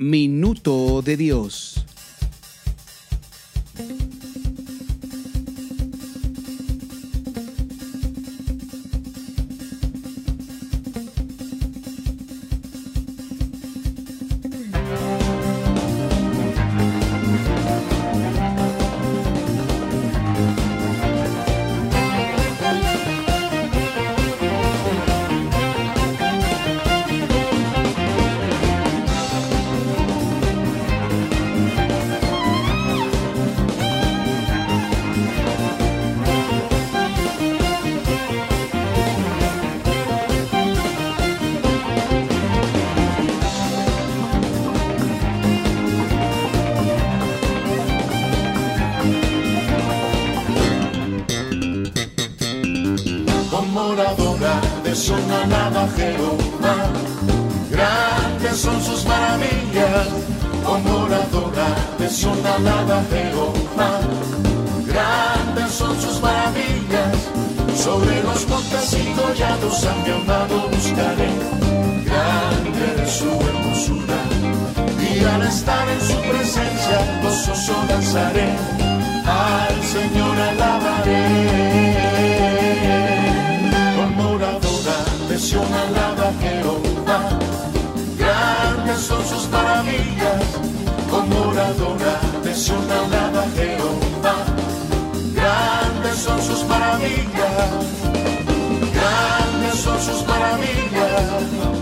Minuto de Dios. Gozoso danzaré. Al Señor alabaré con moradora de Sion alaba Jehová. Grandes son sus maravillas, con moradora de Sion alaba Jehová. Grandes son sus maravillas, grandes son sus maravillas,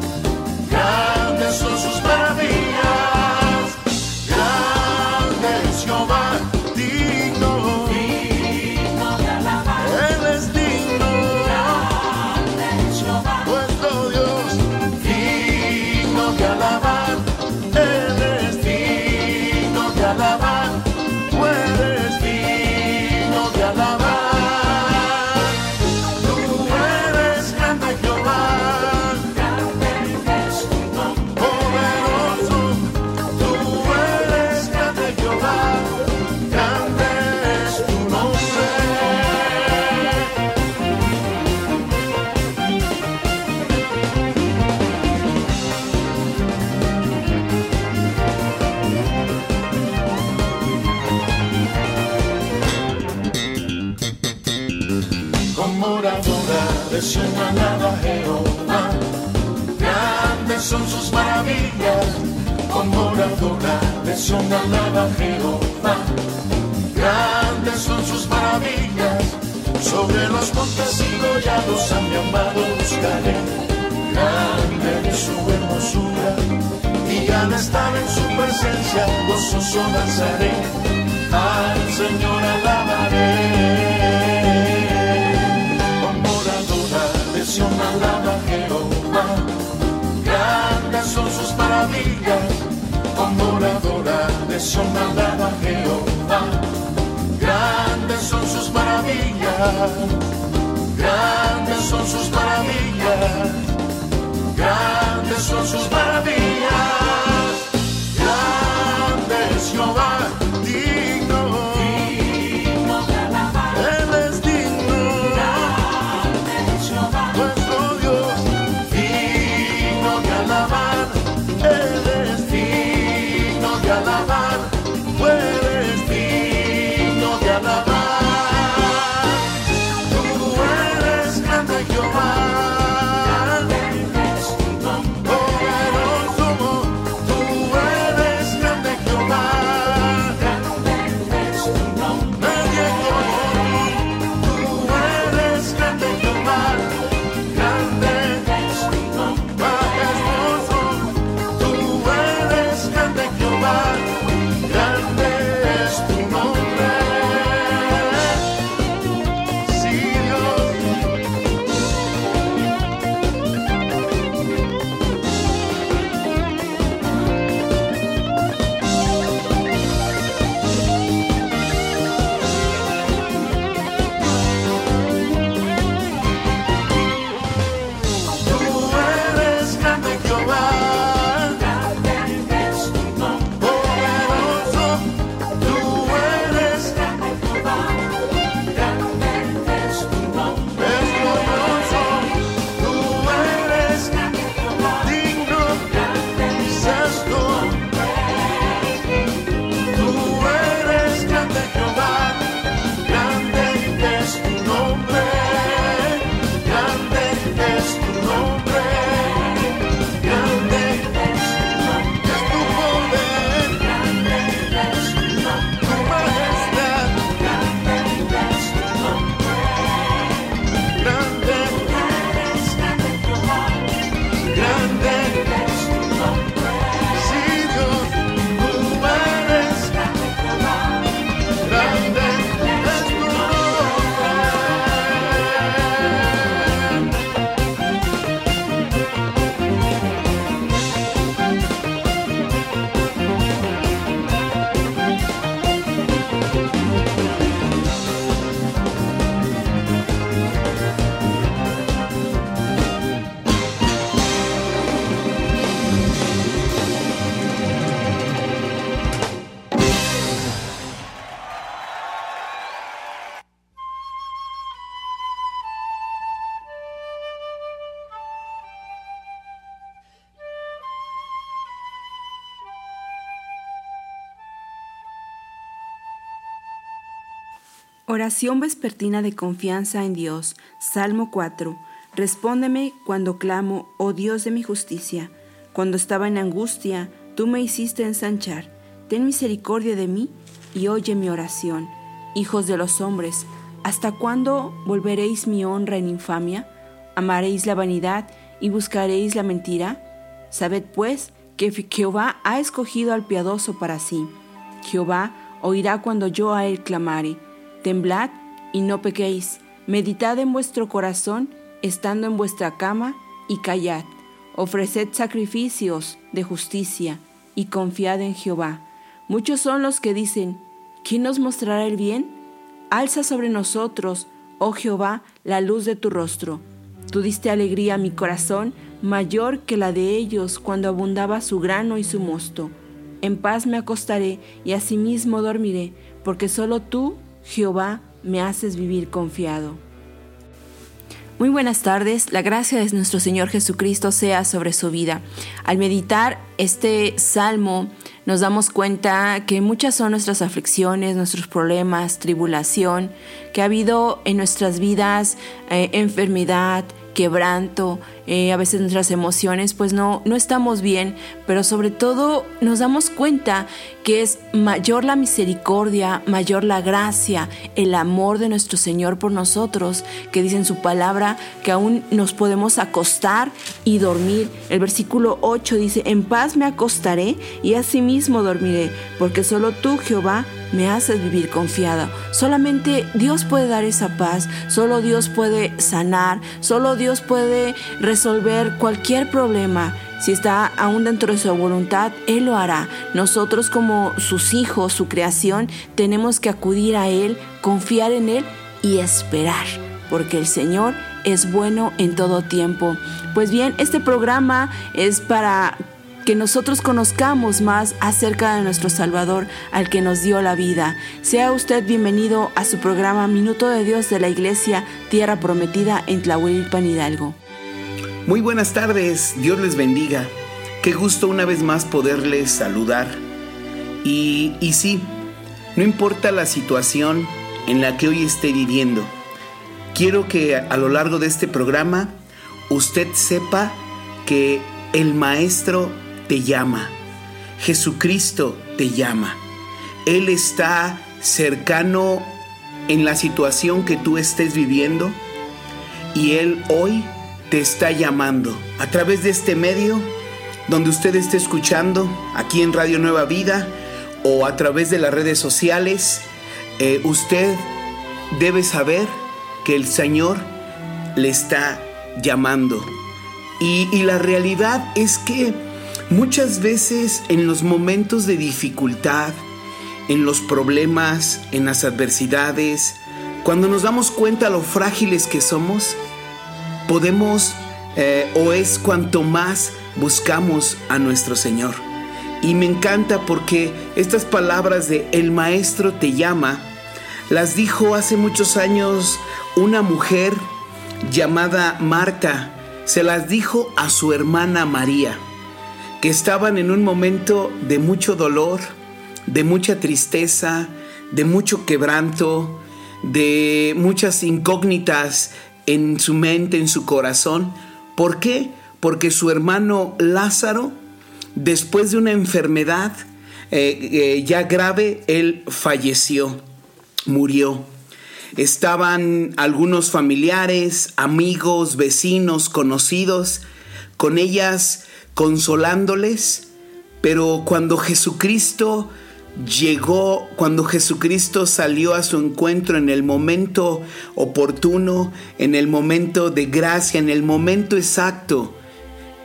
moradora de su alaba Jehová. Grandes son sus maravillas, sobre los montes y collados a mi amado buscaré. Grande es su hermosura, y al estar en su presencia gozoso danzaré. Al Señor alabaré con moradora de alaba Jehová. Grandes son sus maravillas, moradora de Jehová. Grandes son sus maravillas, grandes son sus maravillas, Oración vespertina de confianza en Dios. Salmo 4. Respóndeme cuando clamo, oh Dios de mi justicia. Cuando estaba en angustia, tú me hiciste ensanchar. Ten misericordia de mí y oye mi oración. Hijos de los hombres, ¿hasta cuándo volveréis mi honra en infamia? ¿Amaréis la vanidad y buscaréis la mentira? Sabed pues que Jehová ha escogido al piadoso para sí. Jehová oirá cuando yo a él clamare. Temblad y no pequéis. Meditad en vuestro corazón, estando en vuestra cama, y callad. Ofreced sacrificios de justicia, y confiad en Jehová. Muchos son los que dicen, ¿quién nos mostrará el bien? Alza sobre nosotros, oh Jehová, la luz de tu rostro. Tú diste alegría a mi corazón, mayor que la de ellos cuando abundaba su grano y su mosto. En paz me acostaré y asimismo dormiré, porque solo tú, Jehová, me haces vivir confiado. Muy buenas tardes, la gracia de nuestro Señor Jesucristo sea sobre su vida. Al meditar este salmo nos damos cuenta que muchas son nuestras aflicciones, nuestros problemas, tribulación, que ha habido en nuestras vidas eh, enfermedad, quebranto, eh, a veces nuestras emociones pues no, no estamos bien, pero sobre todo nos damos cuenta que es mayor la misericordia, mayor la gracia, el amor de nuestro Señor por nosotros, que dice en su palabra que aún nos podemos acostar y dormir. El versículo 8 dice, en paz me acostaré y asimismo dormiré, porque solo tú, Jehová, me haces vivir confiada. Solamente Dios puede dar esa paz, solo Dios puede sanar, solo Dios puede resolver cualquier problema. Si está aún dentro de su voluntad, Él lo hará. Nosotros como sus hijos, su creación, tenemos que acudir a Él, confiar en Él y esperar, porque el Señor es bueno en todo tiempo. Pues bien, este programa es para que nosotros conozcamos más acerca de nuestro Salvador, al que nos dio la vida. Sea usted bienvenido a su programa Minuto de Dios de la Iglesia Tierra Prometida en Tlahuelilpan Hidalgo. Muy buenas tardes, Dios les bendiga. Qué gusto una vez más poderles saludar. Y, y sí, no importa la situación en la que hoy esté viviendo, quiero que a lo largo de este programa usted sepa que el Maestro te llama. Jesucristo te llama. Él está cercano en la situación que tú estés viviendo y Él hoy te está llamando a través de este medio donde usted esté escuchando aquí en Radio Nueva Vida o a través de las redes sociales. Eh, usted debe saber que el Señor le está llamando. Y, y la realidad es que Muchas veces en los momentos de dificultad, en los problemas, en las adversidades, cuando nos damos cuenta lo frágiles que somos, podemos eh, o es cuanto más buscamos a nuestro Señor. Y me encanta porque estas palabras de el Maestro te llama, las dijo hace muchos años una mujer llamada Marta, se las dijo a su hermana María que estaban en un momento de mucho dolor, de mucha tristeza, de mucho quebranto, de muchas incógnitas en su mente, en su corazón. ¿Por qué? Porque su hermano Lázaro, después de una enfermedad eh, eh, ya grave, él falleció, murió. Estaban algunos familiares, amigos, vecinos, conocidos, con ellas consolándoles, pero cuando Jesucristo llegó, cuando Jesucristo salió a su encuentro en el momento oportuno, en el momento de gracia, en el momento exacto,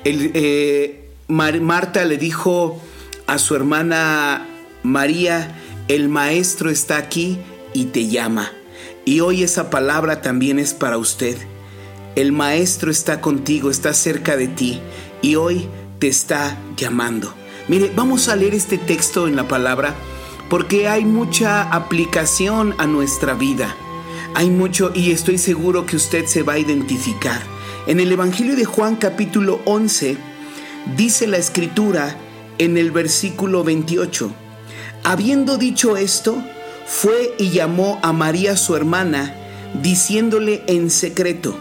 eh, Marta le dijo a su hermana María, el Maestro está aquí y te llama. Y hoy esa palabra también es para usted. El Maestro está contigo, está cerca de ti. Y hoy te está llamando. Mire, vamos a leer este texto en la palabra porque hay mucha aplicación a nuestra vida. Hay mucho y estoy seguro que usted se va a identificar. En el Evangelio de Juan capítulo 11 dice la escritura en el versículo 28, habiendo dicho esto, fue y llamó a María su hermana, diciéndole en secreto,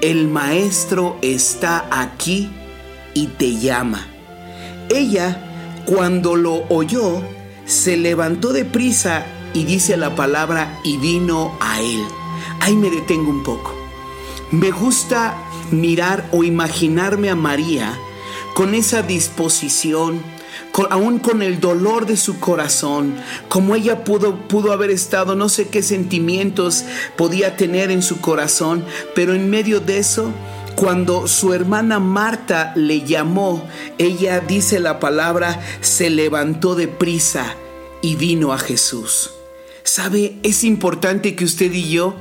el maestro está aquí y te llama. Ella, cuando lo oyó, se levantó de prisa y dice la palabra y vino a él. Ahí me detengo un poco. Me gusta mirar o imaginarme a María con esa disposición, aún con el dolor de su corazón, como ella pudo, pudo haber estado, no sé qué sentimientos podía tener en su corazón, pero en medio de eso, cuando su hermana Marta le llamó, ella dice la palabra, se levantó de prisa y vino a Jesús. ¿Sabe? Es importante que usted y yo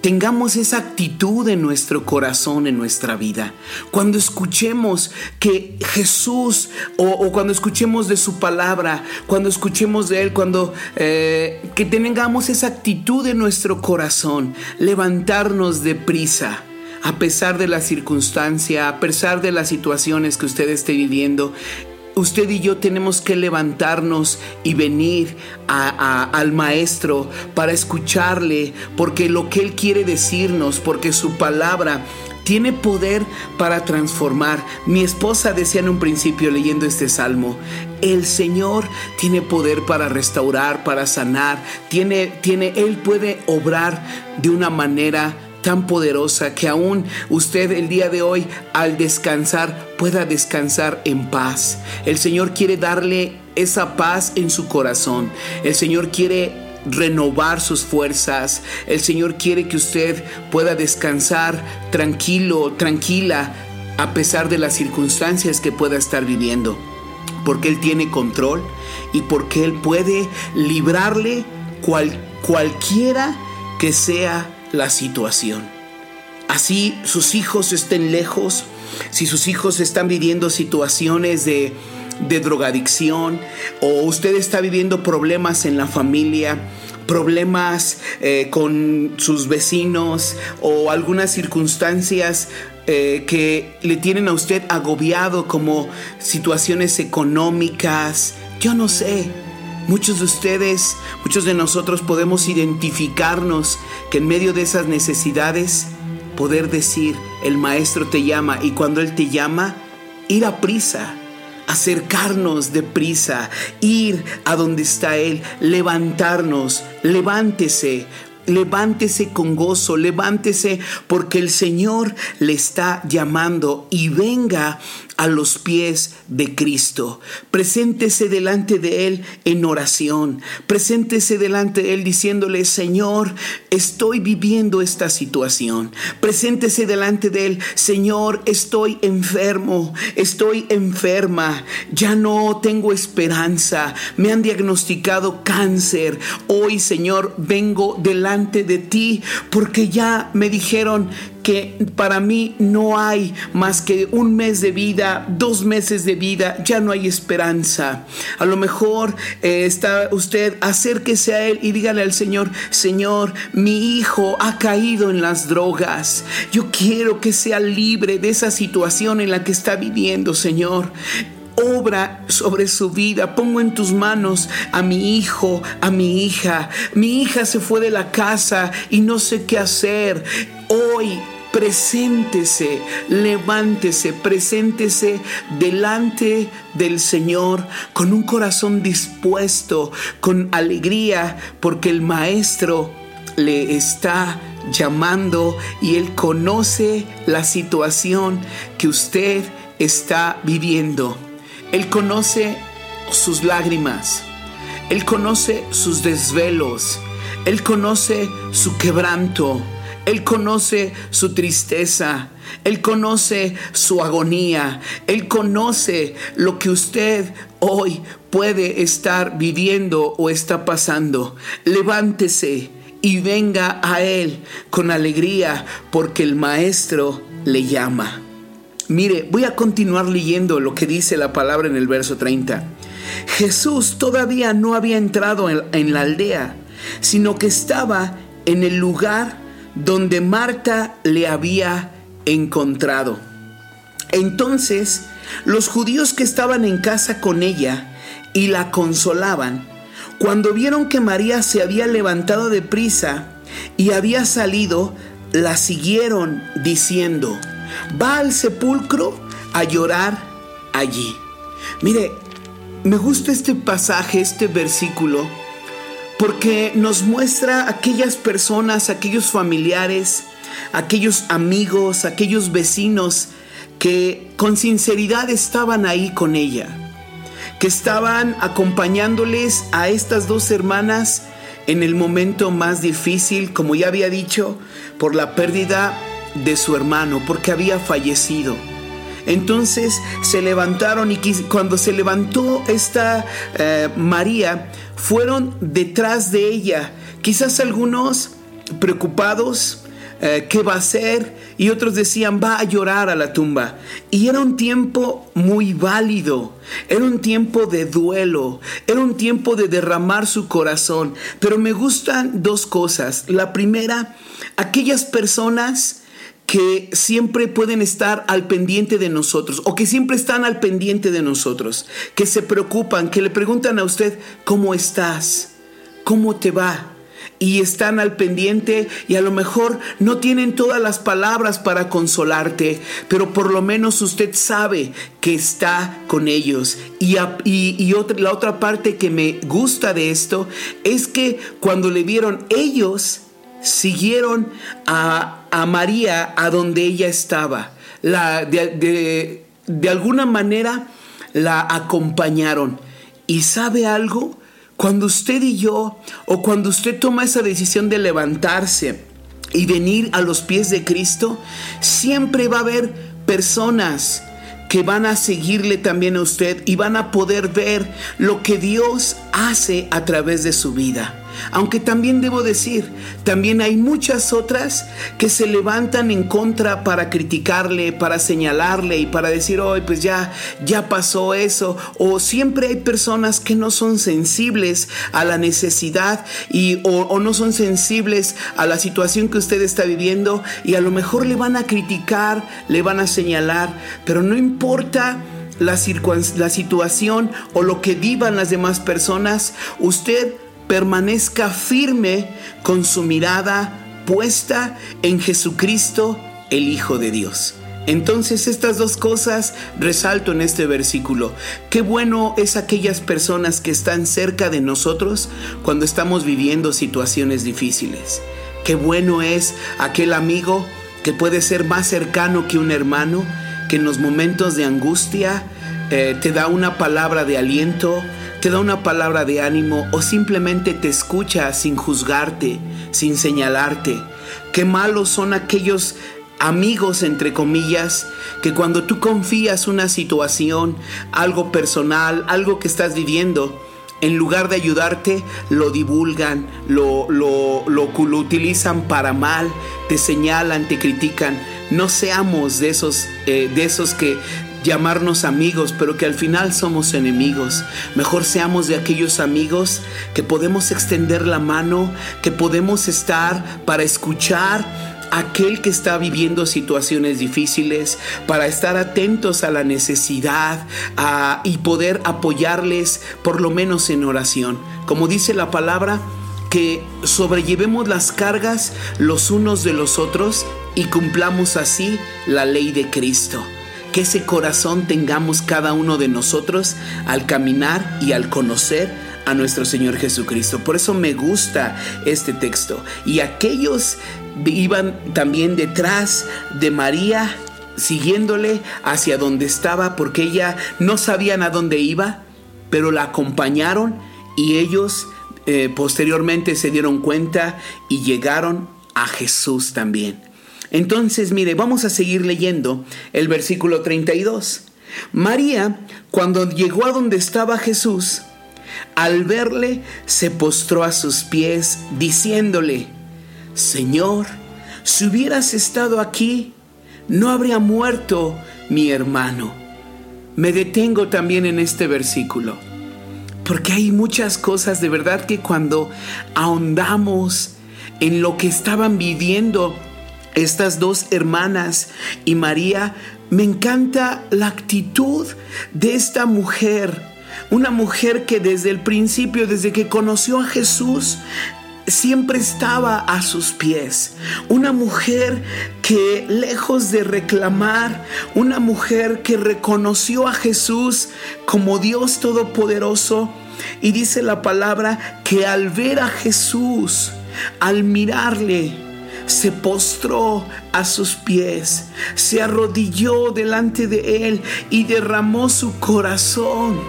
tengamos esa actitud en nuestro corazón, en nuestra vida. Cuando escuchemos que Jesús, o, cuando escuchemos de su palabra, cuando escuchemos de Él, cuando eh, que tengamos esa actitud en nuestro corazón, levantarnos de prisa. A pesar de la circunstancia, a pesar de las situaciones que usted esté viviendo, usted y yo tenemos que levantarnos y venir al Maestro para escucharle, porque lo que Él quiere decirnos, porque su palabra tiene poder para transformar. Mi esposa decía en un principio leyendo este salmo, el Señor tiene poder para restaurar, para sanar, tiene, tiene, Él puede obrar de una manera tan poderosa que aún usted el día de hoy al descansar pueda descansar en paz. El Señor quiere darle esa paz en su corazón. El Señor quiere renovar sus fuerzas. El Señor quiere que usted pueda descansar tranquilo, tranquila, a pesar de las circunstancias que pueda estar viviendo. Porque Él tiene control y porque Él puede librarle cual, cualquiera que sea la situación. Así sus hijos estén lejos, si sus hijos están viviendo situaciones de, drogadicción o usted está viviendo problemas en la familia, problemas eh, con sus vecinos o algunas circunstancias eh, que le tienen a usted agobiado como situaciones económicas, yo no sé. Muchos de ustedes, muchos de nosotros podemos identificarnos que en medio de esas necesidades poder decir, el maestro te llama y cuando él te llama, ir a prisa, acercarnos de prisa, ir a donde está él, levantarnos, levántese, levántese con gozo, levántese porque el Señor le está llamando y venga a los pies de Cristo. Preséntese delante de Él en oración. Preséntese delante de Él diciéndole, Señor, estoy viviendo esta situación. Preséntese delante de Él, Señor, estoy enfermo, estoy enferma, ya no tengo esperanza, me han diagnosticado cáncer. Hoy, Señor, vengo delante de ti porque ya me dijeron que para mí no hay más que un mes de vida, dos meses de vida, ya no hay esperanza. A lo mejor eh, está usted, acérquese a Él y dígale al Señor, Señor, mi hijo ha caído en las drogas. Yo quiero que sea libre de esa situación en la que está viviendo, Señor obra sobre su vida. Pongo en tus manos a mi hijo, a mi hija. Mi hija se fue de la casa y no sé qué hacer. Hoy preséntese, levántese, preséntese delante del Señor con un corazón dispuesto, con alegría, porque el Maestro le está llamando y Él conoce la situación que usted está viviendo. Él conoce sus lágrimas, Él conoce sus desvelos, Él conoce su quebranto. Él conoce su tristeza, Él conoce su agonía, Él conoce lo que usted hoy puede estar viviendo o está pasando. Levántese y venga a Él con alegría porque el Maestro le llama. Mire, voy a continuar leyendo lo que dice la palabra en el verso 30. Jesús todavía no había entrado en, la aldea, sino que estaba en el lugar donde Marta le había encontrado. Entonces los judíos que estaban en casa con ella y la consolaban, Cuando vieron que María se había levantado de prisa y había salido, la siguieron diciendo, va al sepulcro a llorar allí. Mire, me gusta este pasaje, este versículo, porque nos muestra aquellas personas, aquellos familiares, aquellos amigos, aquellos vecinos que con sinceridad estaban ahí con ella, que estaban acompañándoles a estas dos hermanas en el momento más difícil, como ya había dicho, por la pérdida de su hermano, porque había fallecido. Entonces se levantaron y cuando se levantó esta eh, María, fueron detrás de ella. Quizás algunos preocupados, eh, qué va a hacer y otros decían va a llorar a la tumba. Y era un tiempo muy válido, era un tiempo de duelo, era un tiempo de derramar su corazón. Pero me gustan dos cosas. La primera, aquellas personas que siempre pueden estar al pendiente de nosotros o que siempre están al pendiente de nosotros, que se preocupan, que le preguntan a usted, ¿cómo estás? ¿Cómo te va? Y están al pendiente y a lo mejor no tienen todas las palabras para consolarte, pero por lo menos usted sabe que está con ellos. Y, la otra parte que me gusta de esto es que cuando le vieron ellos, siguieron a, María a donde ella estaba. La, de, de alguna manera la acompañaron. ¿Y sabe algo? Cuando usted y yo, o cuando usted toma esa decisión de levantarse y venir a los pies de Cristo, siempre va a haber personas que van a seguirle también a usted y van a poder ver lo que Dios hace a través de su vida. Aunque también debo decir, también hay muchas otras que se levantan en contra para criticarle, para señalarle y para decir, hoy pues ya, ya pasó eso. O siempre hay personas que no son sensibles a la necesidad y, o, o no son sensibles a la situación que usted está viviendo y a lo mejor le van a criticar, le van a señalar, pero no importa. La, la situación o lo que vivan las demás personas, usted permanezca firme con su mirada puesta en Jesucristo, el Hijo de Dios. Entonces estas dos cosas resalto en este versículo. Qué bueno es aquellas personas que están cerca de nosotros cuando estamos viviendo situaciones difíciles. Qué bueno es aquel amigo que puede ser más cercano que un hermano, que en los momentos de angustia eh, te da una palabra de aliento, te da una palabra de ánimo o simplemente te escucha sin juzgarte, sin señalarte. Qué malos son aquellos amigos, entre comillas, que cuando tú confías una situación, algo personal, algo que estás viviendo, en lugar de ayudarte, lo divulgan, lo, lo, lo, utilizan para mal, te señalan, te critican. No seamos de esos, eh, de esos que llamarnos amigos, pero que al final somos enemigos. Mejor seamos de aquellos amigos que podemos extender la mano, que podemos estar para escuchar a aquel que está viviendo situaciones difíciles, para estar atentos a la necesidad y poder apoyarles por lo menos en oración. Como dice la palabra, que sobrellevemos las cargas los unos de los otros y cumplamos así la ley de Cristo que ese corazón tengamos cada uno de nosotros al caminar y al conocer a nuestro Señor Jesucristo. Por eso me gusta este texto. Y aquellos iban también detrás de María, siguiéndole hacia donde estaba, porque ella no sabían a dónde iba, pero la acompañaron y ellos eh, posteriormente se dieron cuenta y llegaron a Jesús también. Entonces, mire, vamos a seguir leyendo el versículo 32. María, cuando llegó a donde estaba Jesús, al verle, se postró a sus pies, diciéndole, Señor, si hubieras estado aquí, no habría muerto mi hermano. Me detengo también en este versículo, porque hay muchas cosas de verdad que cuando ahondamos en lo que estaban viviendo estas dos hermanas y María, me encanta la actitud de esta mujer. Una mujer que desde el principio, desde que conoció a Jesús, siempre estaba a sus pies. Una mujer que lejos de reclamar, una mujer que reconoció a Jesús como Dios Todopoderoso. Y dice la palabra que al ver a Jesús, al mirarle, se postró a sus pies, se arrodilló delante de él y derramó su corazón,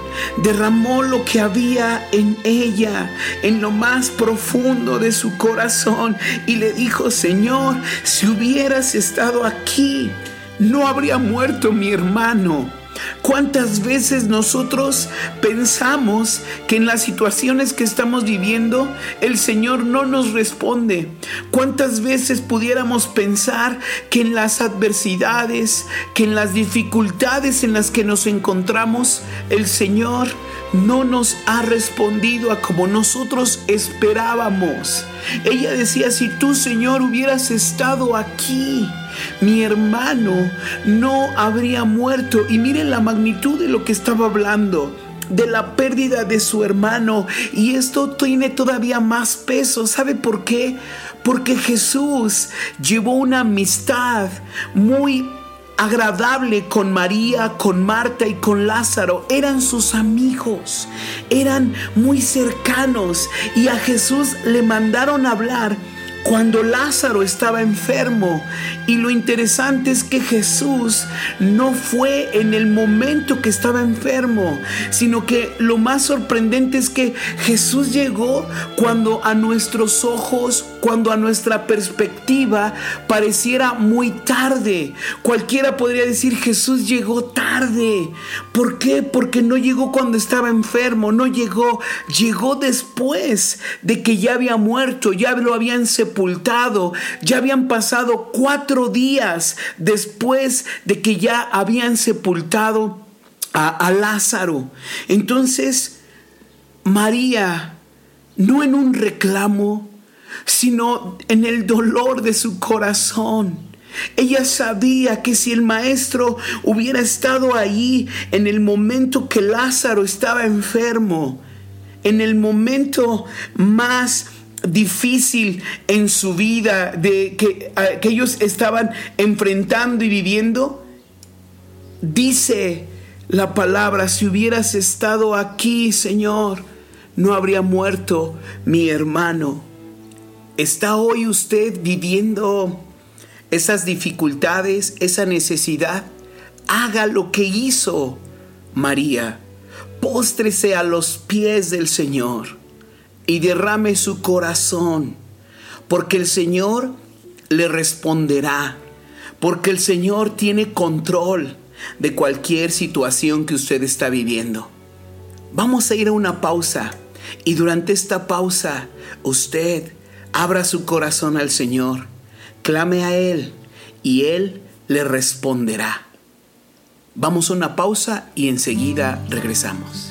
derramó lo que había en ella, en lo más profundo de su corazón y le dijo, Señor, si hubieras estado aquí, no habría muerto mi hermano. ¿Cuántas veces nosotros pensamos que en las situaciones que estamos viviendo el Señor no nos responde? ¿Cuántas veces pudiéramos pensar que en las adversidades, que en las dificultades en las que nos encontramos, el Señor no nos ha respondido a como nosotros esperábamos? Ella decía, si tú Señor hubieras estado aquí, mi hermano no habría muerto. Y miren la magnitud de lo que estaba hablando de la pérdida de su hermano. Y esto tiene todavía más peso. ¿Sabe por qué? Porque Jesús llevó una amistad muy agradable con María, con Marta y con Lázaro. Eran sus amigos, eran muy cercanos y a Jesús le mandaron hablar cuando Lázaro estaba enfermo. Y lo interesante es que Jesús no fue en el momento que estaba enfermo, sino que lo más sorprendente es que Jesús llegó cuando a nuestros ojos, cuando a nuestra perspectiva pareciera muy tarde. Cualquiera podría decir Jesús llegó tarde. ¿Por qué? Porque no llegó cuando estaba enfermo, no llegó, llegó después de que ya había muerto, ya lo habían sepultado, ya habían pasado cuatro días después de que ya habían sepultado a, a Lázaro. Entonces, María, no en un reclamo, sino en el dolor de su corazón. Ella sabía que si el maestro hubiera estado allí en el momento que Lázaro estaba enfermo, en el momento más difícil en su vida de que, ellos estaban enfrentando y viviendo, dice la palabra, si hubieras estado aquí, Señor, no habría muerto mi hermano. ¿Está hoy usted viviendo esas dificultades, esa necesidad? Haga lo que hizo María. Póstrese a los pies del Señor y derrame su corazón, porque el Señor le responderá, porque el Señor tiene control de cualquier situación que usted está viviendo. Vamos a ir a una pausa y durante esta pausa usted abra su corazón al Señor, clame a Él y Él le responderá. Vamos a una pausa y enseguida regresamos.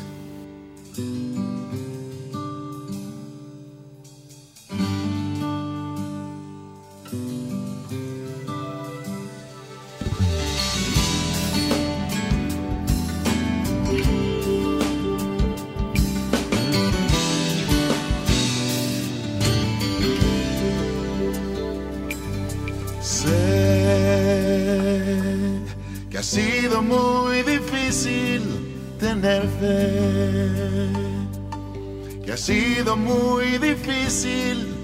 Sido muy difícil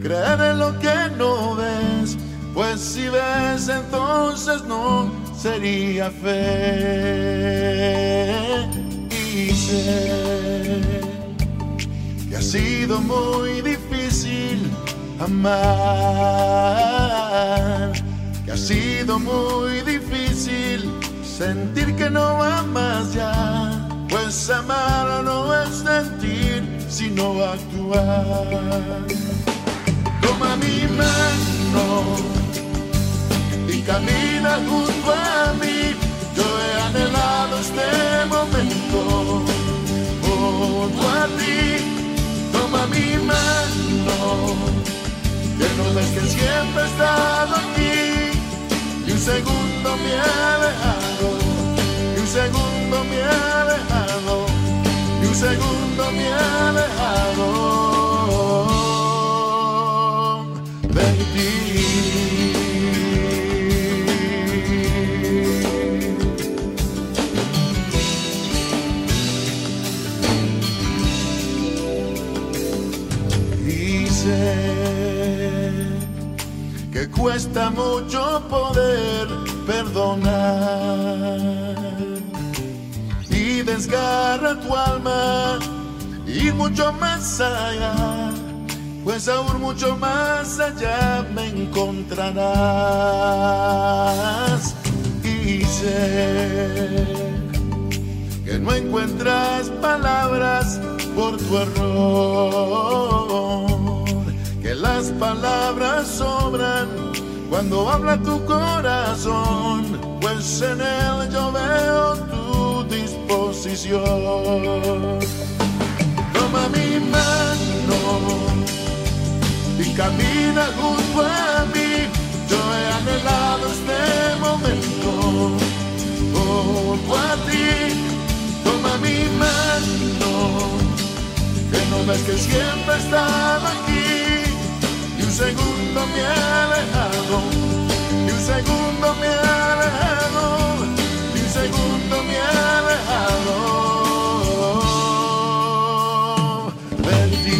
creer en lo que no ves, pues si ves entonces no sería fe. Y sé que ha sido muy difícil amar, que ha sido muy difícil sentir que no va más ya pues amar no es sentir, sino actuar. Toma mi mano y camina junto a mí. Yo he anhelado este momento junto a ti. Toma mi mano, que no ves que siempre he estado aquí. Y un segundo me ha dejado, y un segundo me ha dejado segundo me ha alejado de que cuesta mucho poder perdonar desgarra tu alma ir mucho más allá, pues aún mucho más allá me encontrarás. Y sé que no encuentras palabras por tu error las palabras sobran cuando habla tu corazón, pues en él yo veo tu disposición. Toma mi mano y camina junto a mí. Yo he anhelado este momento junto a ti. Toma mi mano, que no ves que siempre estaba aquí segundo me ha alejado, y un segundo me ha alejado, y un segundo me ha alejado. Sin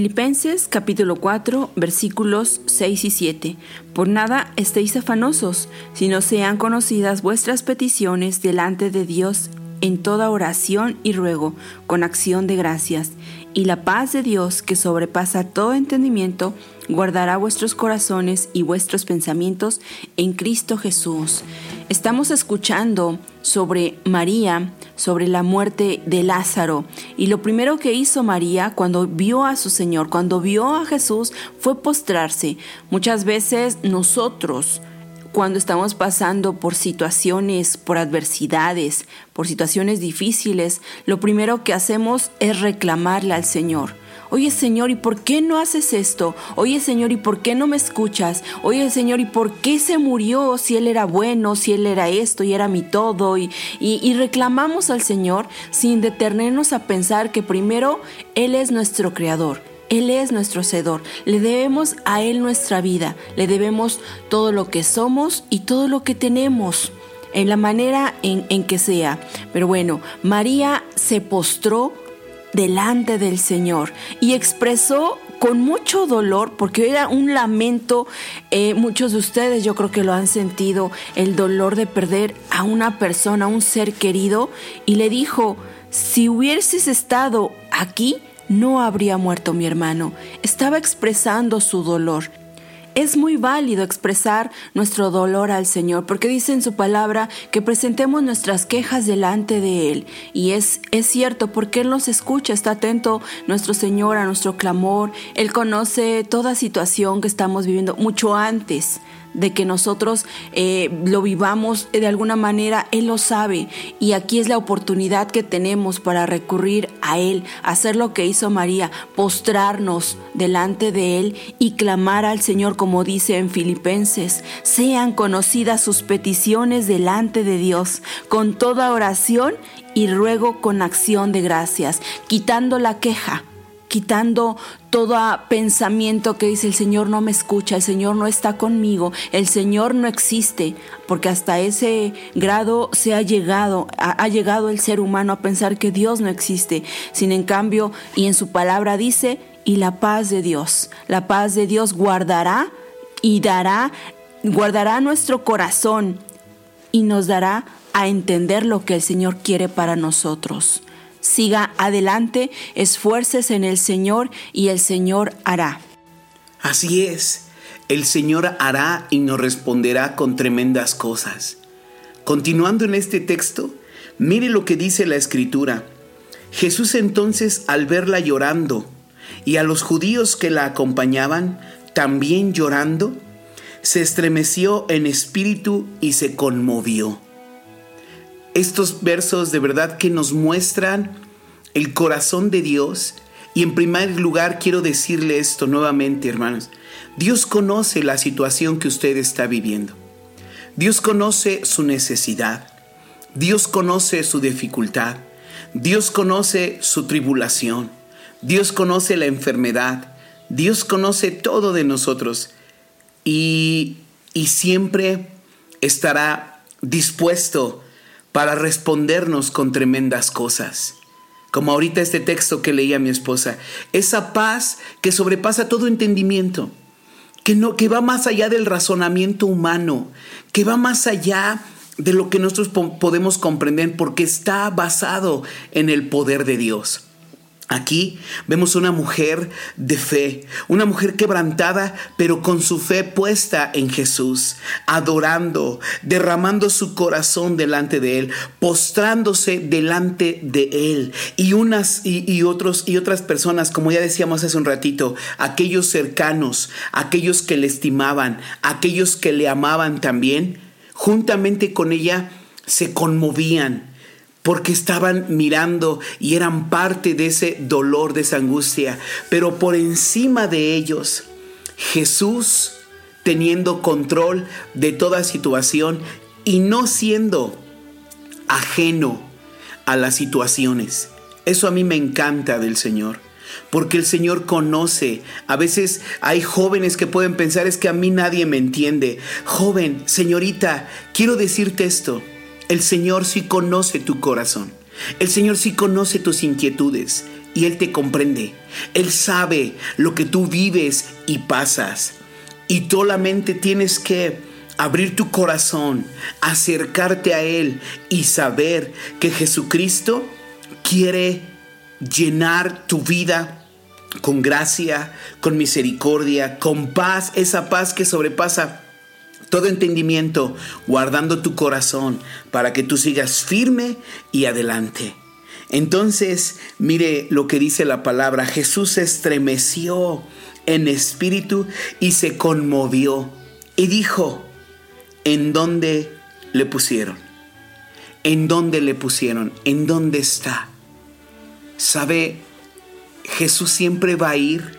Filipenses capítulo 4 versículos 6 y 7. Por nada estéis afanosos, sino sean conocidas vuestras peticiones delante de Dios en toda oración y ruego, con acción de gracias. Y la paz de Dios, que sobrepasa todo entendimiento, guardará vuestros corazones y vuestros pensamientos en Cristo Jesús. Estamos escuchando sobre María, sobre la muerte de Lázaro. Y lo primero que hizo María cuando vio a su Señor, cuando vio a Jesús, fue postrarse. Muchas veces nosotros, cuando estamos pasando por situaciones, por adversidades, por situaciones difíciles, lo primero que hacemos es reclamarle al Señor. Oye Señor, ¿y por qué no haces esto? Oye Señor, ¿y por qué no me escuchas? Oye Señor, ¿y por qué se murió si Él era bueno, si Él era esto y era mi todo? Y, y, reclamamos al Señor sin detenernos a pensar que primero Él es nuestro creador. Él es nuestro Hacedor. Le debemos a Él nuestra vida. Le debemos todo lo que somos y todo lo que tenemos en la manera en, en, que sea. Pero bueno, María se postró delante del Señor y expresó con mucho dolor, porque era un lamento, eh, muchos de ustedes yo creo que lo han sentido, el dolor de perder a una persona, a un ser querido, y le dijo, si hubieses estado aquí, no habría muerto mi hermano. Estaba expresando su dolor. Es muy válido expresar nuestro dolor al Señor, porque dice en su palabra que presentemos nuestras quejas delante de Él. Y es, es cierto, porque Él nos escucha, está atento nuestro Señor a nuestro clamor. Él conoce toda situación que estamos viviendo mucho antes de que nosotros eh, lo vivamos de alguna manera, Él lo sabe. Y aquí es la oportunidad que tenemos para recurrir a Él, hacer lo que hizo María, postrarnos delante de Él y clamar al Señor, como dice en Filipenses, sean conocidas sus peticiones delante de Dios, con toda oración y ruego con acción de gracias, quitando la queja quitando todo pensamiento que dice el Señor no me escucha, el Señor no está conmigo, el Señor no existe, porque hasta ese grado se ha llegado, ha, llegado el ser humano a pensar que Dios no existe. Sin en cambio, y en su palabra dice, y la paz de Dios, la paz de Dios guardará y dará, guardará nuestro corazón y nos dará a entender lo que el Señor quiere para nosotros. Siga adelante, esfuerces en el Señor y el Señor hará. Así es, el Señor hará y nos responderá con tremendas cosas. Continuando en este texto, mire lo que dice la Escritura. Jesús entonces al verla llorando y a los judíos que la acompañaban también llorando, se estremeció en espíritu y se conmovió estos versos de verdad que nos muestran el corazón de Dios. Y en primer lugar quiero decirle esto nuevamente, hermanos. Dios conoce la situación que usted está viviendo. Dios conoce su necesidad. Dios conoce su dificultad. Dios conoce su tribulación. Dios conoce la enfermedad. Dios conoce todo de nosotros. Y, y siempre estará dispuesto para respondernos con tremendas cosas. Como ahorita este texto que leía mi esposa, esa paz que sobrepasa todo entendimiento, que, no, que va más allá del razonamiento humano, que va más allá de lo que nosotros podemos comprender porque está basado en el poder de Dios. Aquí vemos una mujer de fe, una mujer quebrantada, pero con su fe puesta en Jesús, adorando, derramando su corazón delante de Él, postrándose delante de Él. Y unas y, otros y otras personas, como ya decíamos hace un ratito, aquellos cercanos, aquellos que le estimaban, aquellos que le amaban también, juntamente con ella se conmovían porque estaban mirando y eran parte de ese dolor, de esa angustia. Pero por encima de ellos, Jesús teniendo control de toda situación y no siendo ajeno a las situaciones. Eso a mí me encanta del Señor. Porque el Señor conoce. A veces hay jóvenes que pueden pensar es que a mí nadie me entiende. Joven, señorita, quiero decirte esto. El Señor sí conoce tu corazón. El Señor sí conoce tus inquietudes y Él te comprende. Él sabe lo que tú vives y pasas. Y solamente tienes que abrir tu corazón, acercarte a Él y saber que Jesucristo quiere llenar tu vida con gracia, con misericordia, con paz, esa paz que sobrepasa todo entendimiento, guardando tu corazón para que tú sigas firme y adelante. Entonces, mire lo que dice la palabra. Jesús se estremeció en espíritu y se conmovió y dijo, ¿en dónde le pusieron? ¿En dónde le pusieron? ¿En dónde está? ¿Sabe? Jesús siempre va a ir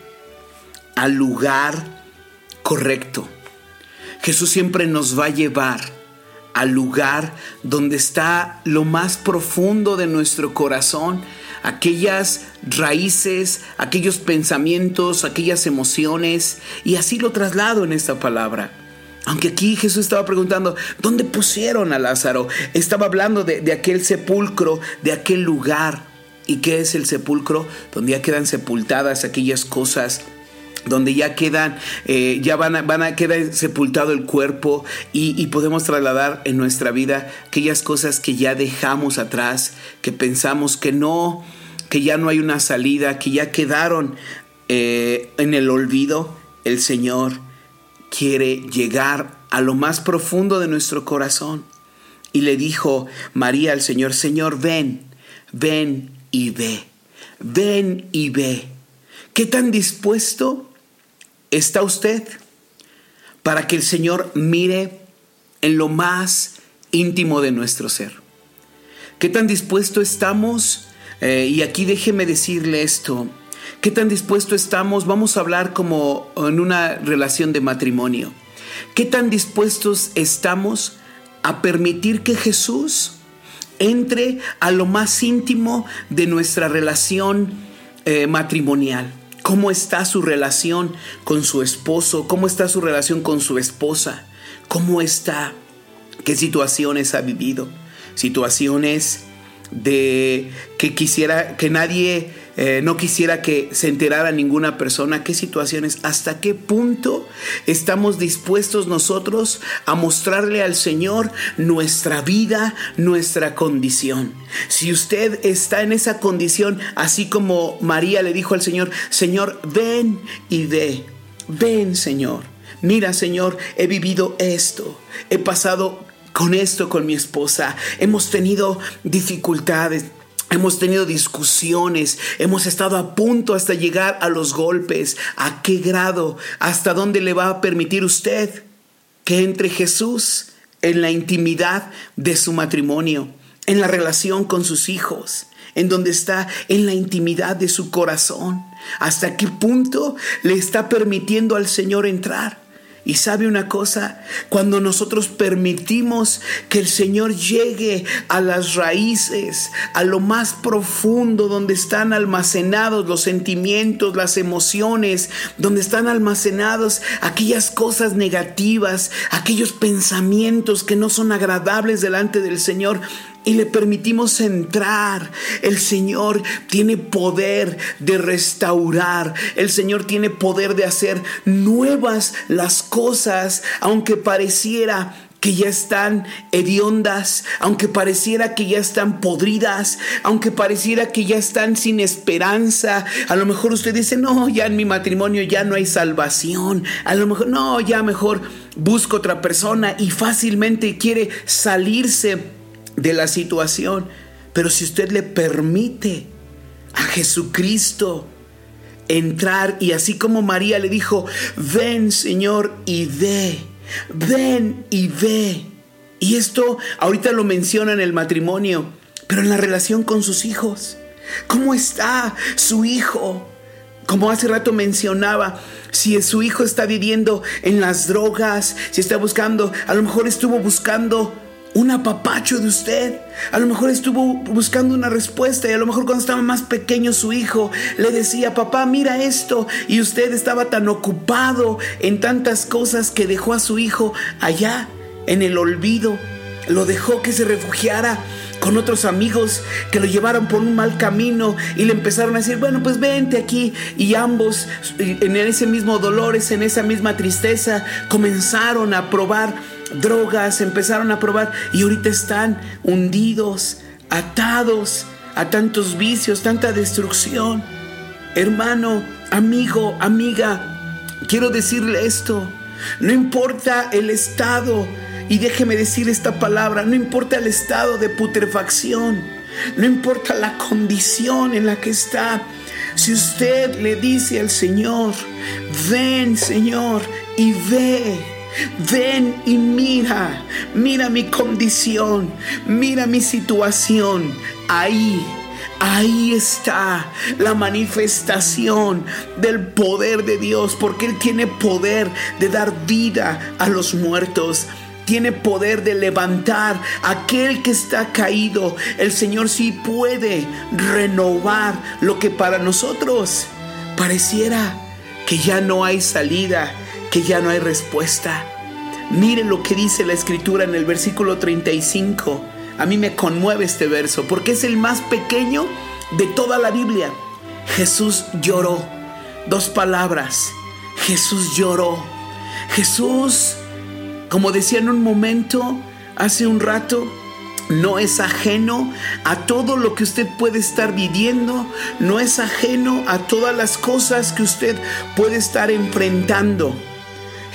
al lugar correcto Jesús siempre nos va a llevar al lugar donde está lo más profundo de nuestro corazón, aquellas raíces, aquellos pensamientos, aquellas emociones, y así lo traslado en esta palabra. Aunque aquí Jesús estaba preguntando, ¿dónde pusieron a Lázaro? Estaba hablando de, aquel sepulcro, de aquel lugar. ¿Y qué es el sepulcro? Donde ya quedan sepultadas aquellas cosas donde ya quedan, eh, ya van a, van a quedar sepultado el cuerpo y, podemos trasladar en nuestra vida aquellas cosas que ya dejamos atrás, que pensamos que no, que ya no hay una salida, que ya quedaron eh, en el olvido. El Señor quiere llegar a lo más profundo de nuestro corazón. Y le dijo María al Señor, Señor, ven, ven y ve, ven y ve. ¿Qué tan dispuesto está usted para que el Señor mire en lo más íntimo de nuestro ser. ¿Qué tan dispuesto estamos? Eh, y aquí déjeme decirle esto. ¿Qué tan dispuesto estamos? Vamos a hablar como en una relación de matrimonio. ¿Qué tan dispuestos estamos a permitir que Jesús entre a lo más íntimo de nuestra relación eh, matrimonial? ¿Cómo está su relación con su esposo? ¿Cómo está su relación con su esposa? ¿Cómo está? ¿Qué situaciones ha vivido? Situaciones de que quisiera que nadie eh, no quisiera que se enterara ninguna persona qué situaciones, hasta qué punto estamos dispuestos nosotros a mostrarle al Señor nuestra vida, nuestra condición. Si usted está en esa condición, así como María le dijo al Señor, Señor, ven y ve, ven Señor. Mira, Señor, he vivido esto, he pasado con esto con mi esposa, hemos tenido dificultades, Hemos tenido discusiones, hemos estado a punto hasta llegar a los golpes. ¿A qué grado? ¿Hasta dónde le va a permitir usted que entre Jesús en la intimidad de su matrimonio, en la relación con sus hijos, en donde está en la intimidad de su corazón? ¿Hasta qué punto le está permitiendo al Señor entrar? Y sabe una cosa, cuando nosotros permitimos que el Señor llegue a las raíces, a lo más profundo donde están almacenados los sentimientos, las emociones, donde están almacenados aquellas cosas negativas, aquellos pensamientos que no son agradables delante del Señor, y le permitimos entrar. El Señor tiene poder de restaurar. El Señor tiene poder de hacer nuevas las cosas, aunque pareciera que ya están hediondas, aunque pareciera que ya están podridas, aunque pareciera que ya están sin esperanza. A lo mejor usted dice, no, ya en mi matrimonio ya no hay salvación. A lo mejor, no, ya mejor busco otra persona y fácilmente quiere salirse de la situación. Pero si usted le permite a Jesucristo entrar y así como María le dijo, ven Señor y ve, ven y ve. Y esto ahorita lo menciona en el matrimonio, pero en la relación con sus hijos. ¿Cómo está su hijo? Como hace rato mencionaba, si su hijo está viviendo en las drogas, si está buscando, a lo mejor estuvo buscando un apapacho de usted. A lo mejor estuvo buscando una respuesta y a lo mejor cuando estaba más pequeño su hijo le decía, papá, mira esto. Y usted estaba tan ocupado en tantas cosas que dejó a su hijo allá en el olvido. Lo dejó que se refugiara con otros amigos que lo llevaron por un mal camino y le empezaron a decir, bueno, pues vente aquí. Y ambos, en ese mismo dolor, en esa misma tristeza, comenzaron a probar drogas, empezaron a probar y ahorita están hundidos, atados a tantos vicios, tanta destrucción. Hermano, amigo, amiga, quiero decirle esto. No importa el estado, y déjeme decir esta palabra, no importa el estado de putrefacción, no importa la condición en la que está. Si usted le dice al Señor, ven Señor y ve, Ven y mira, mira mi condición, mira mi situación. Ahí, ahí está la manifestación del poder de Dios, porque Él tiene poder de dar vida a los muertos tiene poder de levantar aquel que está caído. El Señor sí puede renovar lo que para nosotros pareciera que ya no hay salida, que ya no hay respuesta. Miren lo que dice la escritura en el versículo 35. A mí me conmueve este verso porque es el más pequeño de toda la Biblia. Jesús lloró. Dos palabras. Jesús lloró. Jesús, como decía en un momento, hace un rato, no es ajeno a todo lo que usted puede estar viviendo, no es ajeno a todas las cosas que usted puede estar enfrentando.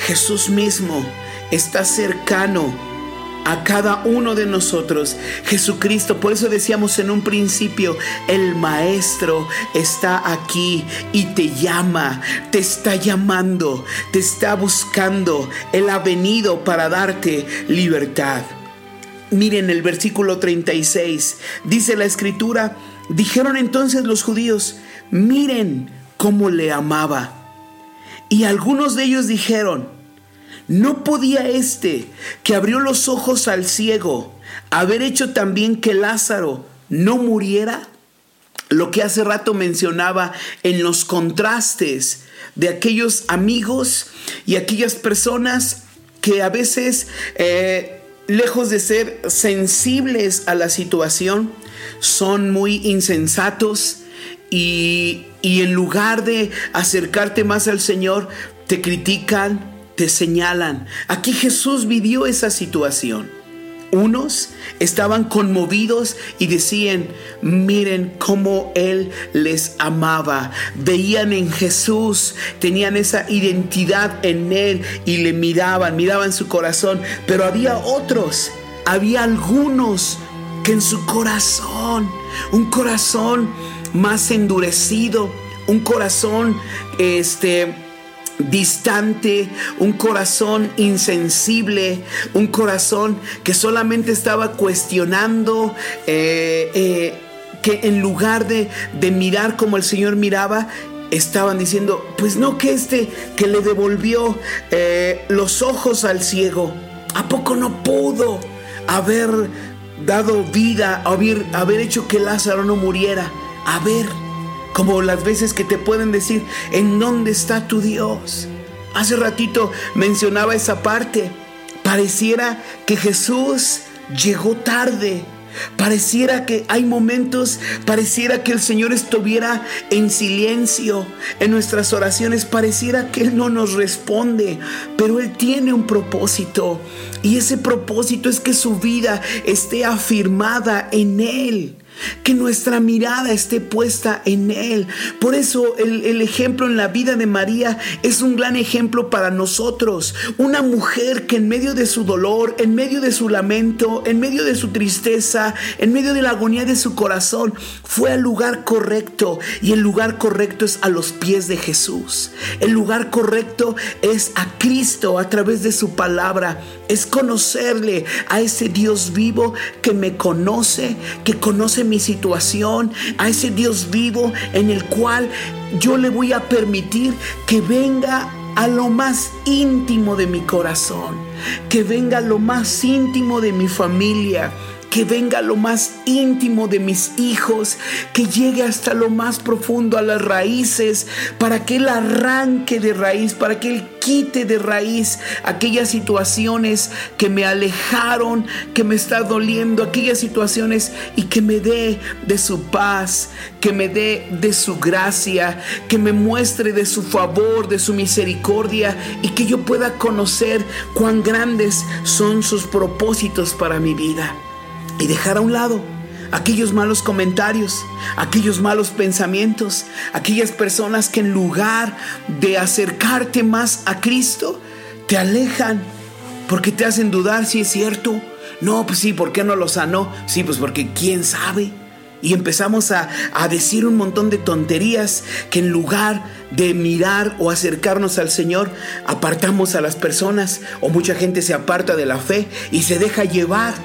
Jesús mismo está cercano a cada uno de nosotros. Jesucristo, por eso decíamos en un principio, el Maestro está aquí y te llama, te está llamando, te está buscando. Él ha venido para darte libertad. Miren el versículo 36, dice la escritura, dijeron entonces los judíos, miren cómo le amaba. Y algunos de ellos dijeron, ¿No podía este, que abrió los ojos al ciego, haber hecho también que Lázaro no muriera? Lo que hace rato mencionaba en los contrastes de aquellos amigos y aquellas personas que a veces, eh, lejos de ser sensibles a la situación, son muy insensatos y, y en lugar de acercarte más al Señor, te critican, te señalan. Aquí Jesús vivió esa situación. Unos estaban conmovidos y decían, miren cómo Él les amaba. Veían en Jesús, tenían esa identidad en Él y le miraban, miraban su corazón. Pero había otros, había algunos que en su corazón, un corazón más endurecido, un corazón, este, distante, un corazón insensible, un corazón que solamente estaba cuestionando, eh, eh, que en lugar de, de mirar como el Señor miraba, estaban diciendo, pues no que este que le devolvió eh, los ojos al ciego, ¿a poco no pudo haber dado vida, haber, haber hecho que Lázaro no muriera? A ver, como las veces que te pueden decir, ¿en dónde está tu Dios? Hace ratito mencionaba esa parte. Pareciera que Jesús llegó tarde. Pareciera que hay momentos, pareciera que el Señor estuviera en silencio en nuestras oraciones, pareciera que Él no nos responde, pero Él tiene un propósito y ese propósito es que su vida esté afirmada en Él que nuestra mirada esté puesta en Él. Por eso el, ejemplo en la vida de María es un gran ejemplo para nosotros. Una mujer que en medio de su dolor, en medio de su lamento, en medio de su tristeza, en medio de la agonía de su corazón, fue al lugar correcto. Y el lugar correcto es a los pies de Jesús. El lugar correcto es a Cristo a través de su palabra. Es conocerle a ese Dios vivo que me conoce, que conoce mi situación, a ese Dios vivo en el cual yo le voy a permitir que venga a lo más íntimo de mi corazón, que venga a lo más íntimo de mi familia, que venga lo más íntimo de mis hijos, que llegue hasta lo más profundo a las raíces, para que Él arranque de raíz, para que Él quite de raíz aquellas situaciones que me alejaron, que me está doliendo, aquellas situaciones y que me dé de su paz, que me dé de su gracia, que me muestre de su favor, de su misericordia y que yo pueda conocer cuán grandes son sus propósitos para mi vida y dejar a un lado aquellos malos comentarios, aquellos malos pensamientos, aquellas personas que en lugar de acercarte más a Cristo, te alejan porque te hacen dudar si es cierto. No, pues sí, ¿por qué no lo sanó? Sí, pues porque quién sabe. Y empezamos a, a, decir un montón de tonterías que en lugar de mirar o acercarnos al Señor, apartamos a las personas o mucha gente se aparta de la fe y se deja llevar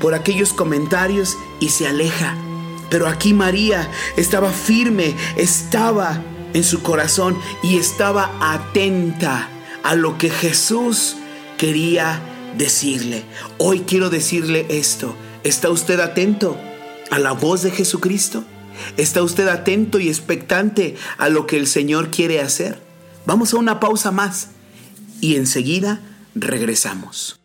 por aquellos comentarios y se aleja. Pero aquí María estaba firme, estaba en su corazón y estaba atenta a lo que Jesús quería decirle. Hoy quiero decirle esto. ¿Está usted atento a la voz de Jesucristo? ¿Está usted atento y expectante a lo que el Señor quiere hacer? Vamos a una pausa más y enseguida regresamos.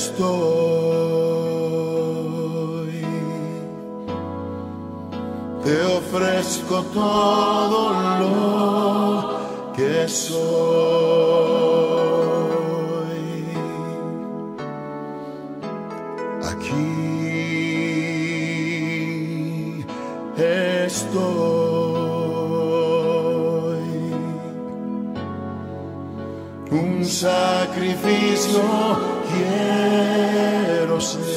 Estoy. Te ofrezco todo lo que soy. Aquí estoy. Un sacrificio quiero ser.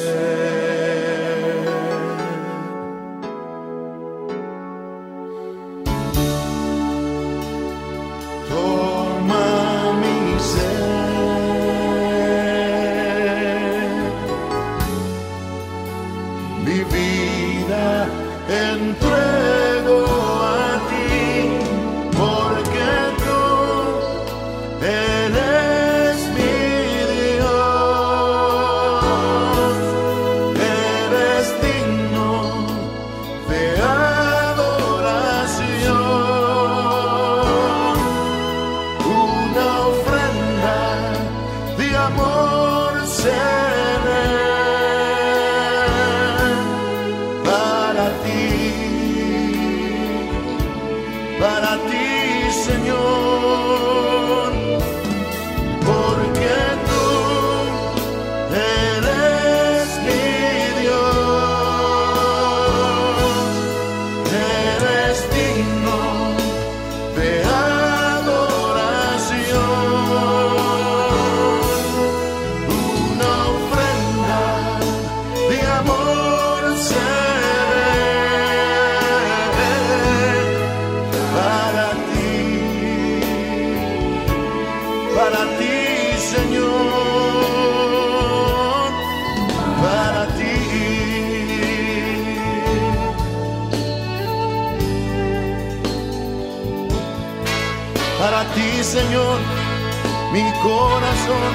Corazón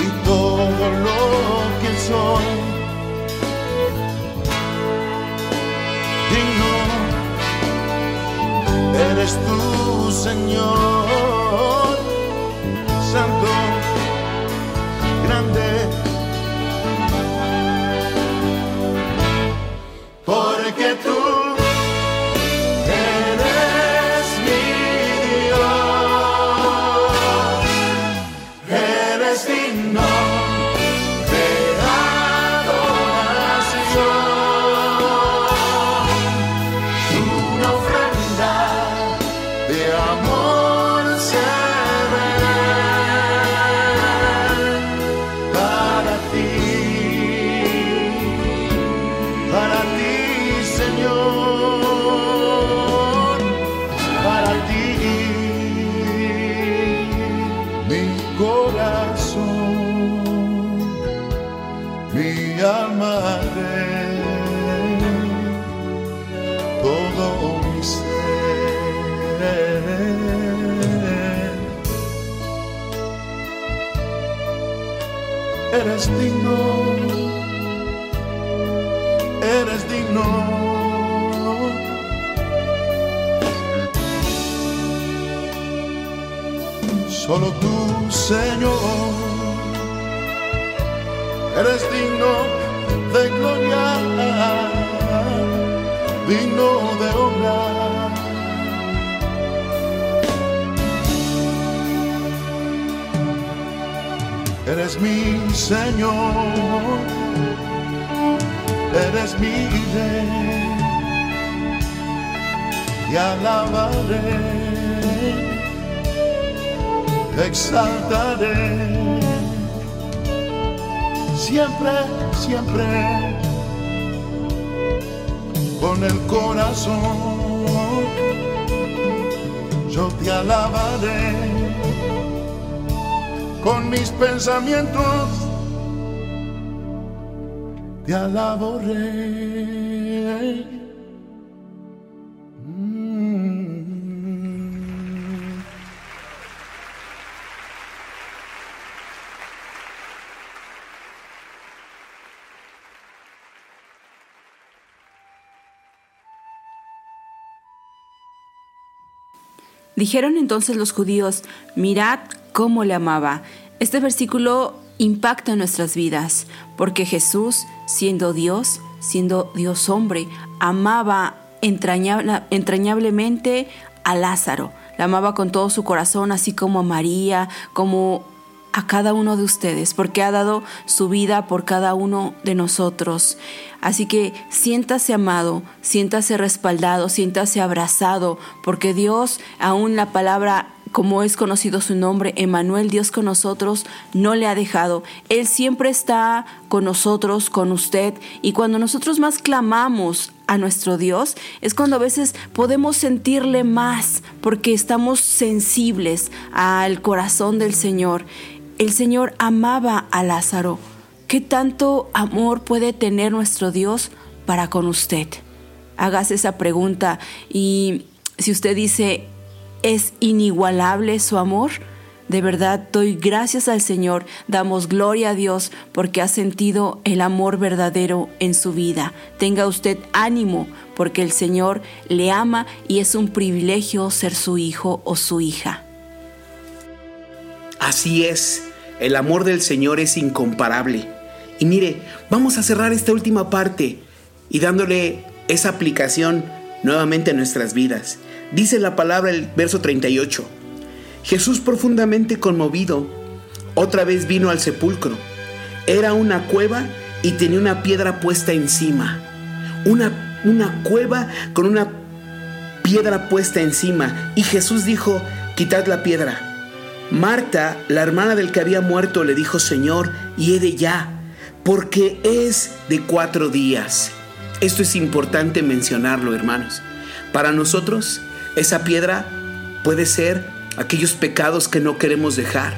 y todo lo que soy. Digno eres tú, Señor, santo, grande. Porque tú digno de gloria, digno de honra. Eres mi Señor eres mi rey y alabaré, exaltaré, siempre, siempre, con el corazón, yo te alabaré, con mis pensamientos te alabaré. Dijeron entonces los judíos, mirad cómo le amaba. Este versículo impacta en nuestras vidas, porque Jesús, siendo Dios, siendo Dios hombre, amaba entrañablemente a Lázaro, la amaba con todo su corazón, así como a María, como a cada uno de ustedes, porque ha dado su vida por cada uno de nosotros. Así que siéntase amado, siéntase respaldado, siéntase abrazado, porque Dios, aún la palabra como es conocido su nombre, Emanuel, Dios con nosotros, no le ha dejado. Él siempre está con nosotros, con usted, y cuando nosotros más clamamos a nuestro Dios, es cuando a veces podemos sentirle más, porque estamos sensibles al corazón del Señor. El Señor amaba a Lázaro. ¿Qué tanto amor puede tener nuestro Dios para con usted? Hágase esa pregunta y si usted dice, ¿es inigualable su amor? De verdad doy gracias al Señor, damos gloria a Dios porque ha sentido el amor verdadero en su vida. Tenga usted ánimo porque el Señor le ama y es un privilegio ser su hijo o su hija. Así es, el amor del Señor es incomparable. Y mire, vamos a cerrar esta última parte y dándole esa aplicación nuevamente a nuestras vidas. Dice la palabra el verso 38. Jesús profundamente conmovido, otra vez vino al sepulcro. Era una cueva y tenía una piedra puesta encima. Una, una cueva con una piedra puesta encima. Y Jesús dijo, quitad la piedra. Marta, la hermana del que había muerto, le dijo, Señor, de ya, porque es de cuatro días. Esto es importante mencionarlo, hermanos. Para nosotros, esa piedra puede ser aquellos pecados que no queremos dejar,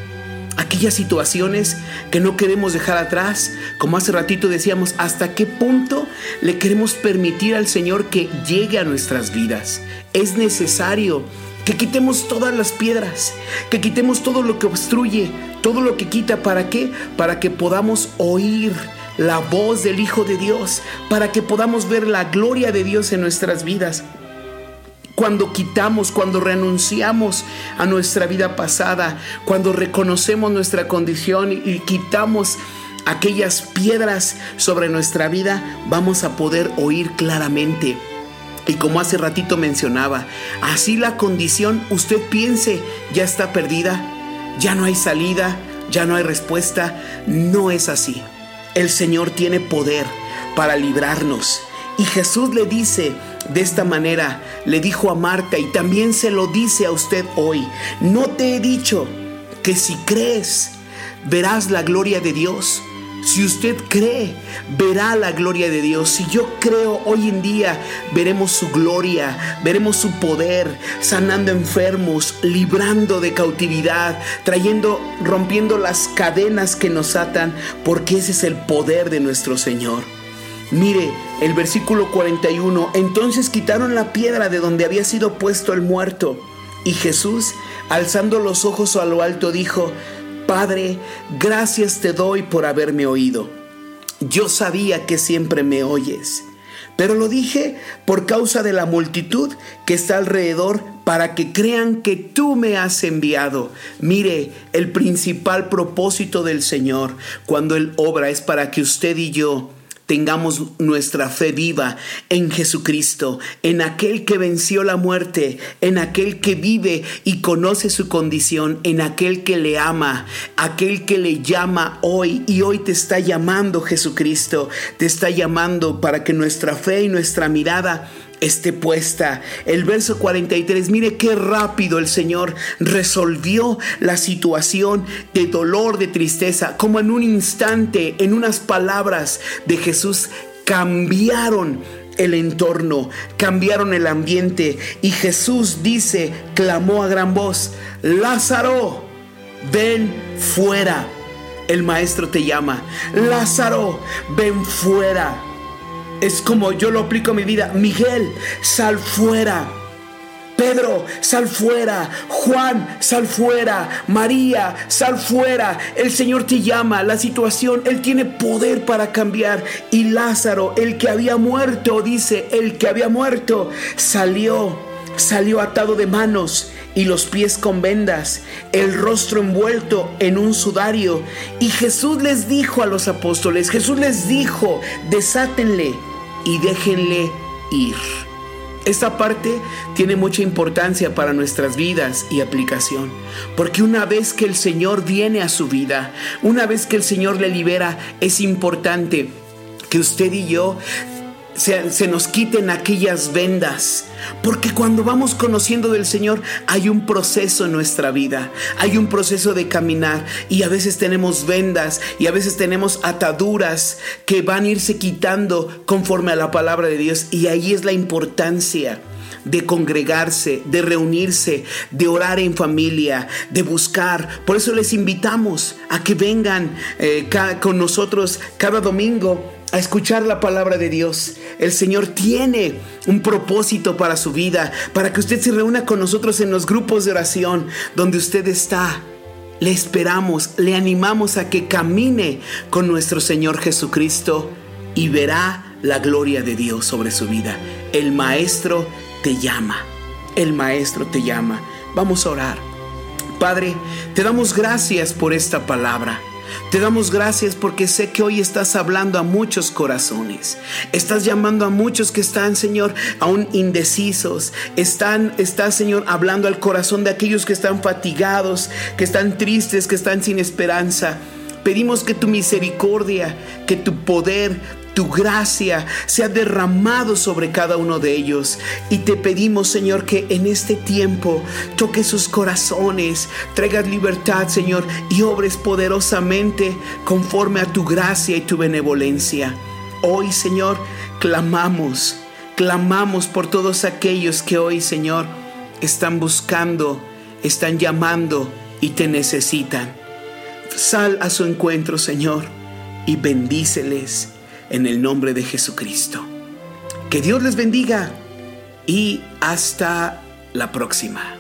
aquellas situaciones que no queremos dejar atrás, como hace ratito decíamos, hasta qué punto le queremos permitir al Señor que llegue a nuestras vidas. Es necesario que quitemos todas las piedras, que quitemos todo lo que obstruye, todo lo que quita, ¿para qué? Para que podamos oír la voz del Hijo de Dios, para que podamos ver la gloria de Dios en nuestras vidas. Cuando quitamos, cuando renunciamos a nuestra vida pasada, cuando reconocemos nuestra condición y quitamos aquellas piedras sobre nuestra vida, vamos a poder oír claramente y como hace ratito mencionaba, así la condición, usted piense, ya está perdida, ya no hay salida, ya no hay respuesta. No es así. El Señor tiene poder para librarnos. Y Jesús le dice de esta manera, le dijo a Marta y también se lo dice a usted hoy, no te he dicho que si crees, verás la gloria de Dios. Si usted cree, verá la gloria de Dios. Si yo creo hoy en día, veremos su gloria, veremos su poder, sanando enfermos, librando de cautividad, trayendo, rompiendo las cadenas que nos atan, porque ese es el poder de nuestro Señor. Mire el versículo 41, entonces quitaron la piedra de donde había sido puesto el muerto. Y Jesús, alzando los ojos a lo alto, dijo, Padre, gracias te doy por haberme oído. Yo sabía que siempre me oyes, pero lo dije por causa de la multitud que está alrededor para que crean que tú me has enviado. Mire, el principal propósito del Señor cuando Él obra es para que usted y yo tengamos nuestra fe viva en Jesucristo, en aquel que venció la muerte, en aquel que vive y conoce su condición, en aquel que le ama, aquel que le llama hoy y hoy te está llamando Jesucristo, te está llamando para que nuestra fe y nuestra mirada esté puesta. El verso 43, mire qué rápido el Señor resolvió la situación de dolor, de tristeza, como en un instante, en unas palabras de Jesús cambiaron el entorno, cambiaron el ambiente y Jesús dice, clamó a gran voz, Lázaro, ven fuera. El maestro te llama, Lázaro, ven fuera. Es como yo lo aplico a mi vida. Miguel, sal fuera. Pedro, sal fuera. Juan, sal fuera. María, sal fuera. El Señor te llama. La situación, Él tiene poder para cambiar. Y Lázaro, el que había muerto, dice, el que había muerto, salió salió atado de manos y los pies con vendas, el rostro envuelto en un sudario. Y Jesús les dijo a los apóstoles, Jesús les dijo, desátenle y déjenle ir. Esta parte tiene mucha importancia para nuestras vidas y aplicación, porque una vez que el Señor viene a su vida, una vez que el Señor le libera, es importante que usted y yo se, nos quiten aquellas vendas. Porque cuando vamos conociendo del Señor hay un proceso en nuestra vida, hay un proceso de caminar. Y a veces tenemos vendas. Y a veces tenemos ataduras que van a irse quitando conforme a la palabra de Dios. Y ahí es la importancia de congregarse, de reunirse, de orar en familia, de buscar. Por eso les invitamos a que vengan eh, con nosotros cada domingo a escuchar la palabra de Dios. El Señor tiene un propósito para su vida, para que usted se reúna con nosotros en los grupos de oración donde usted está. Le esperamos, le animamos a que camine con nuestro Señor Jesucristo y verá la gloria de Dios sobre su vida. El Maestro te llama, el Maestro te llama. Vamos a orar. Padre, te damos gracias por esta palabra. Te damos gracias porque sé que hoy estás hablando a muchos corazones. Estás llamando a muchos que están, Señor, aún indecisos. Están, estás, Señor, hablando al corazón de aquellos que están fatigados, que están tristes, que están sin esperanza. Pedimos que tu misericordia, que tu poder, tu gracia sea derramado sobre cada uno de ellos. Y te pedimos, Señor, que en este tiempo toque sus corazones, traigas libertad, Señor, y obres poderosamente conforme a tu gracia y tu benevolencia. Hoy, Señor, clamamos, clamamos por todos aquellos que hoy, Señor, están buscando, están llamando y te necesitan. Sal a su encuentro, Señor, y bendíceles en el nombre de Jesucristo. Que Dios les bendiga y hasta la próxima.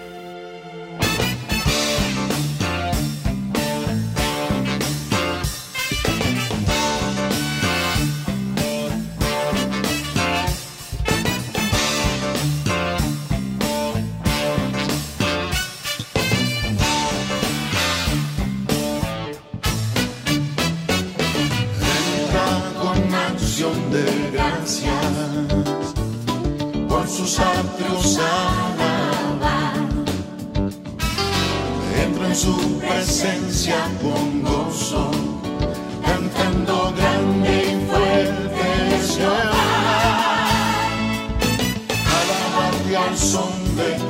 sus atrios alaba. Entro en su presencia con gozo, cantando grande y fuerte es Jehová. Alabarte al son de